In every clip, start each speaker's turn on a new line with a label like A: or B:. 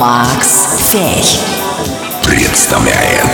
A: Макс Фей
B: представляет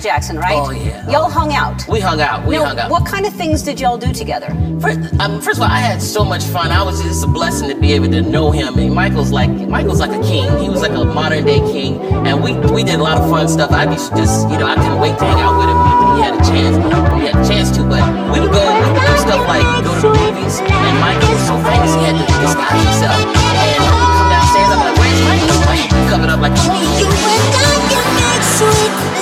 C: Michael Jackson, right?
D: Oh, yeah.
C: Y'all hung out.
D: We hung out. We
C: Now,
D: hung out.
C: What kind of things did y'all do together?
D: First, um, first of all, I had so much fun. I was just a blessing to be able to know him. And Michael's like Michael's like a king. He was like a modern day king, and we we did a lot of fun stuff. I used just you know I couldn't wait to hang out with him when he had a chance. We had a chance to, but we would go we would do stuff like go to the movies. And Michael was so famous, he had to disguise himself. And I would come downstairs, I'm like, where's Michael? Michael covered up like. Michael,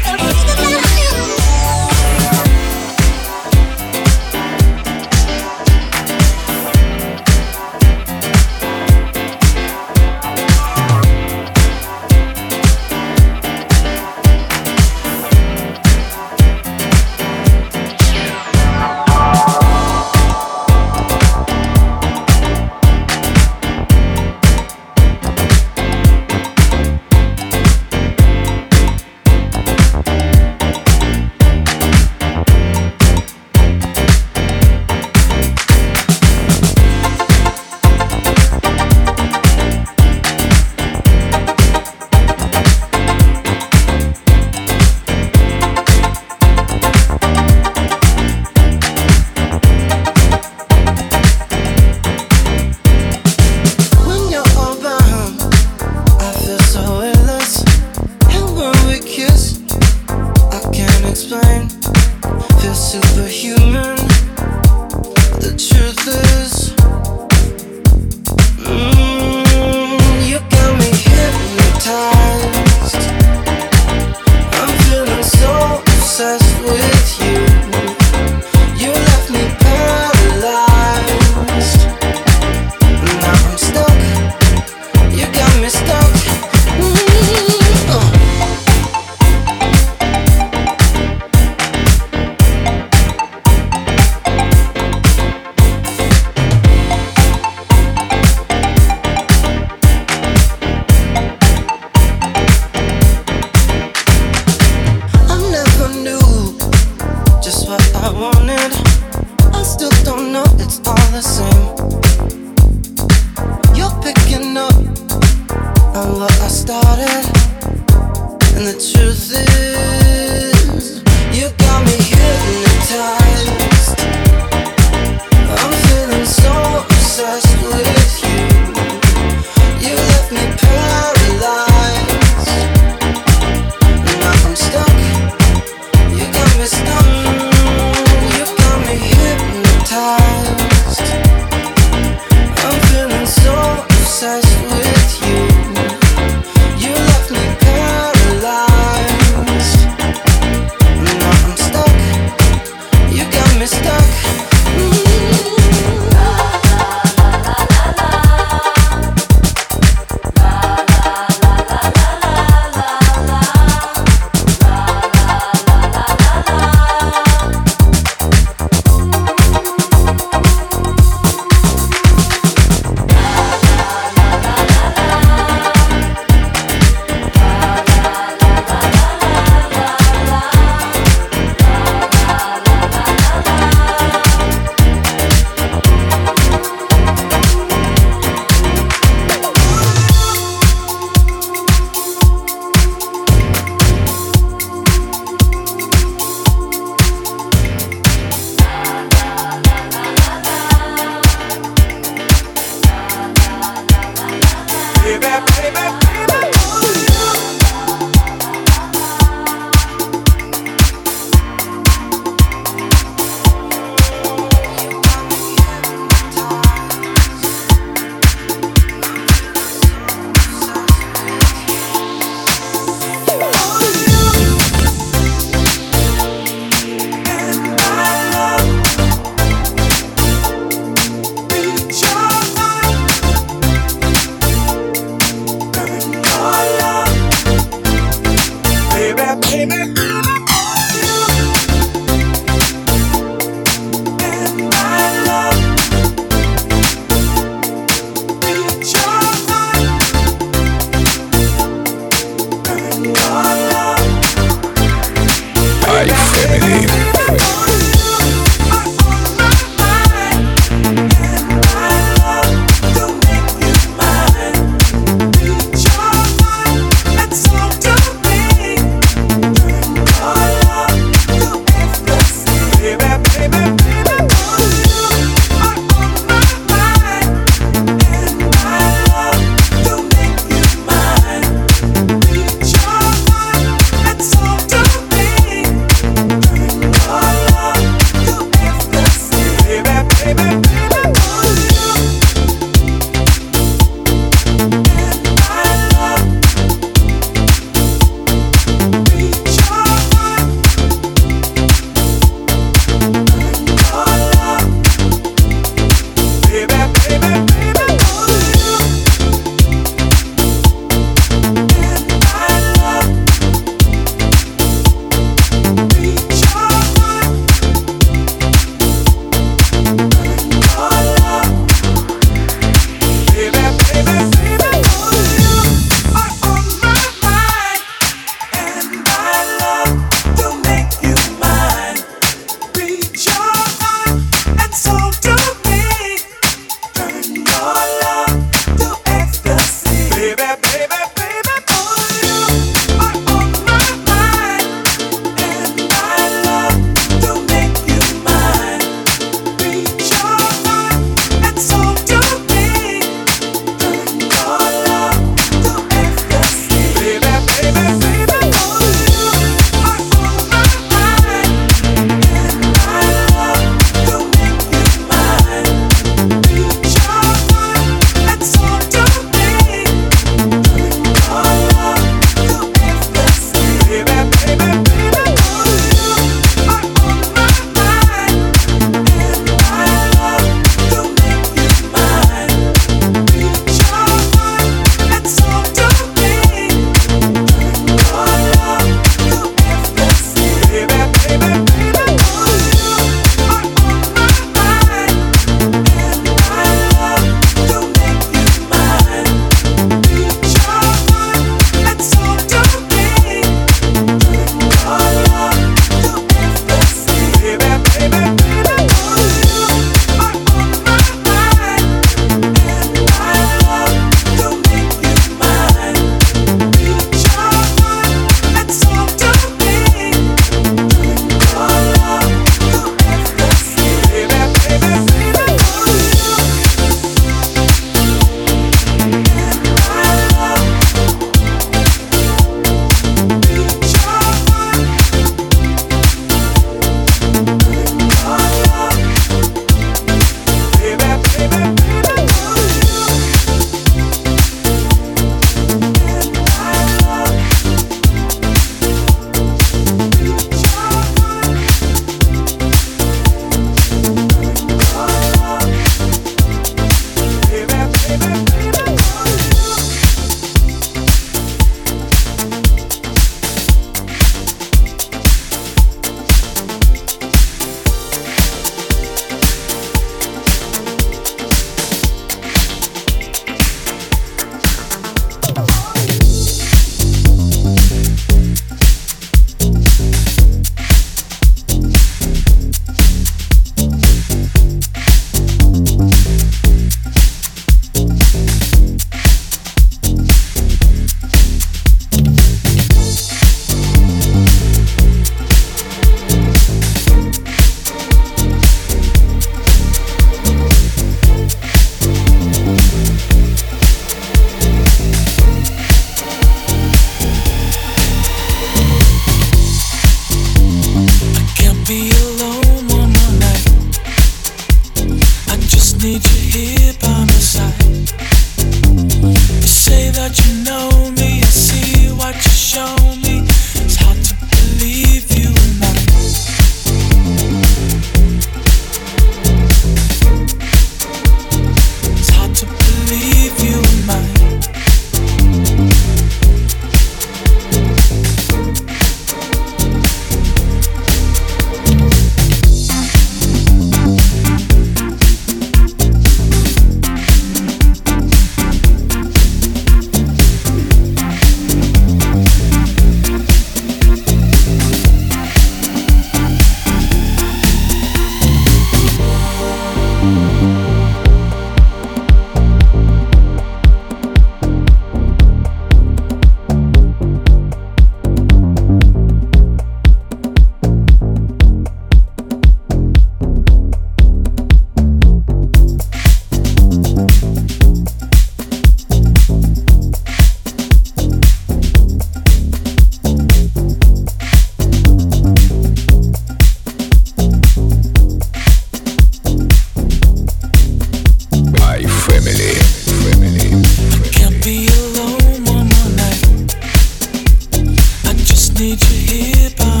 E: I free all my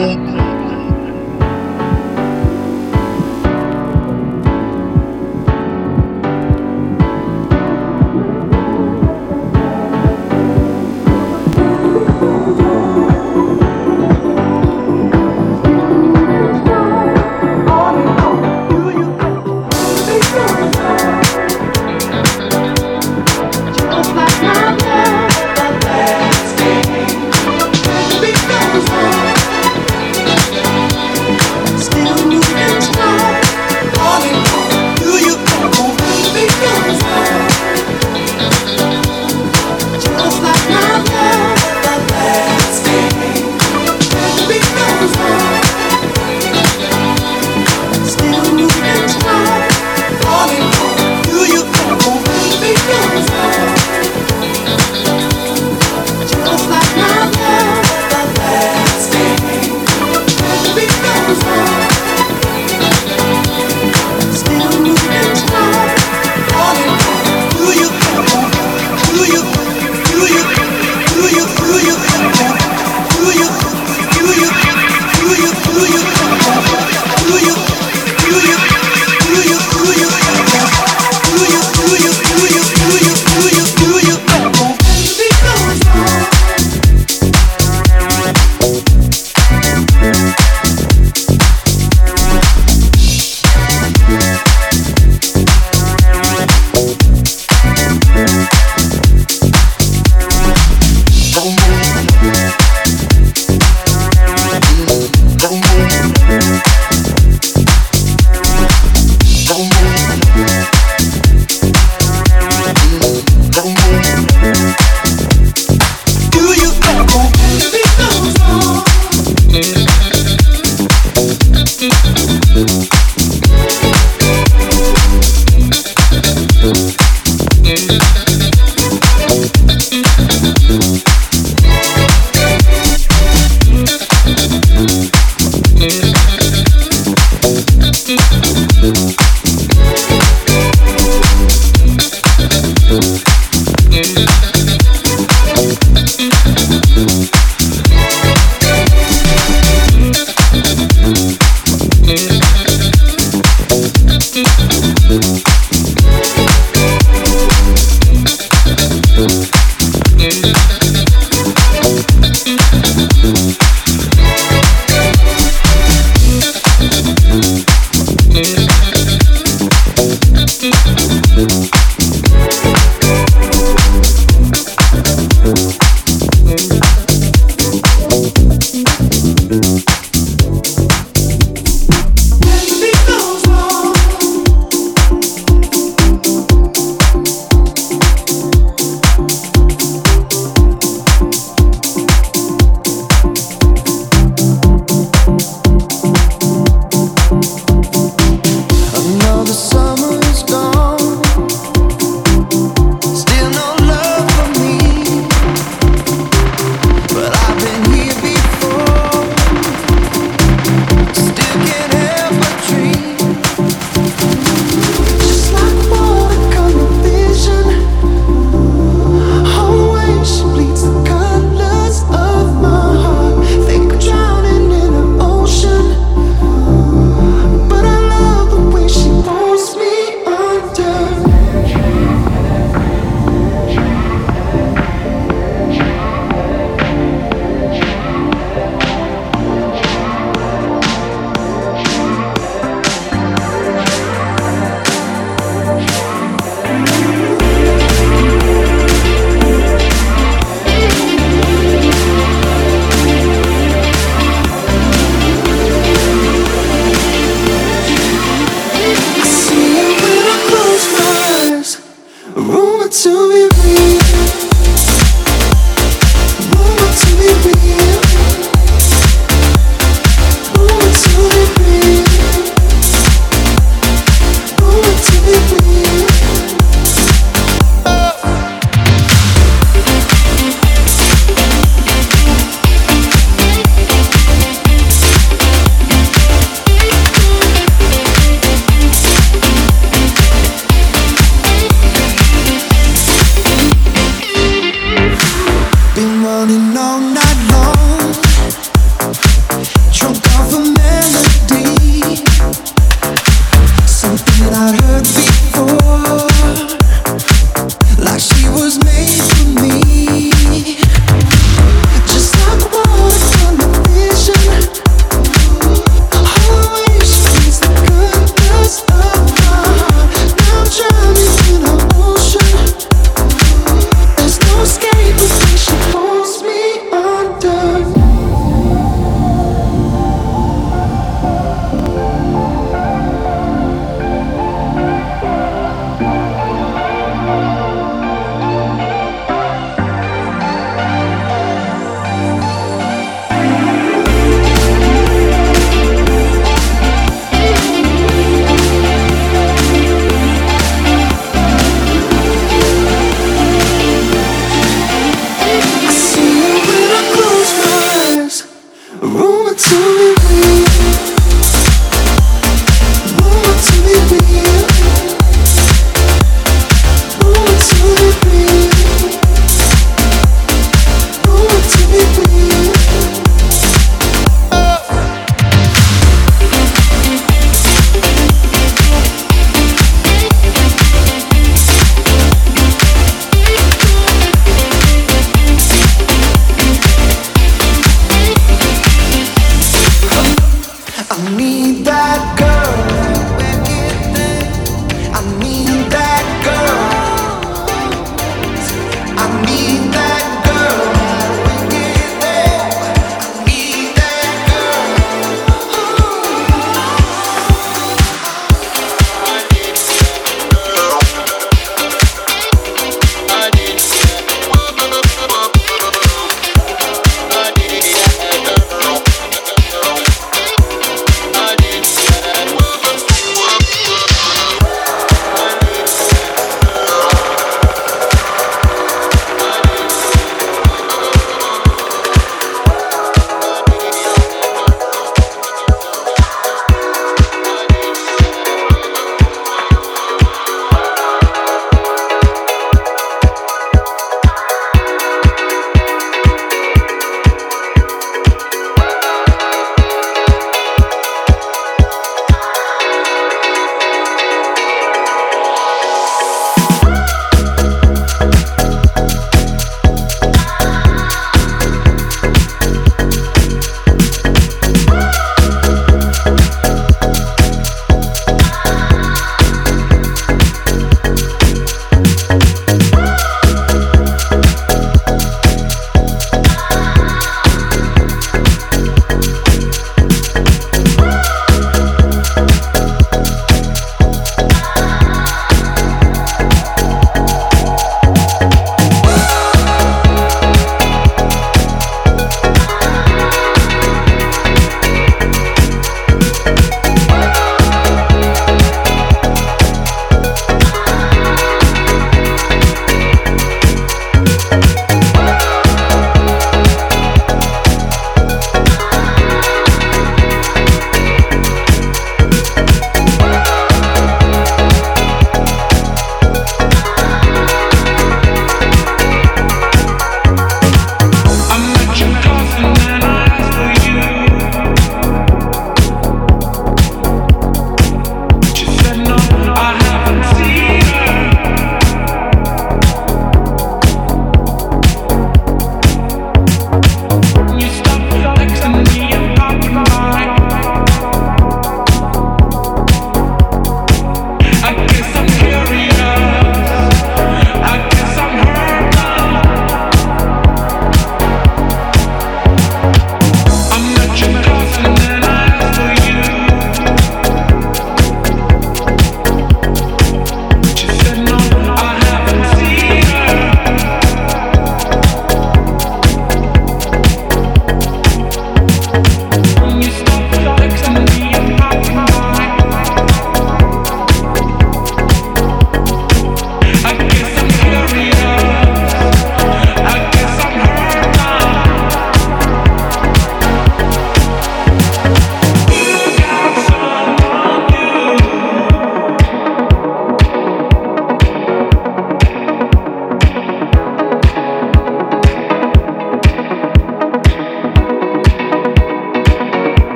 A: Apple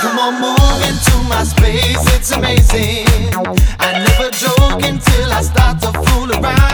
A: Come on, move into my space, it's amazing. I never joke until I start to fool around.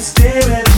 B: Spirit.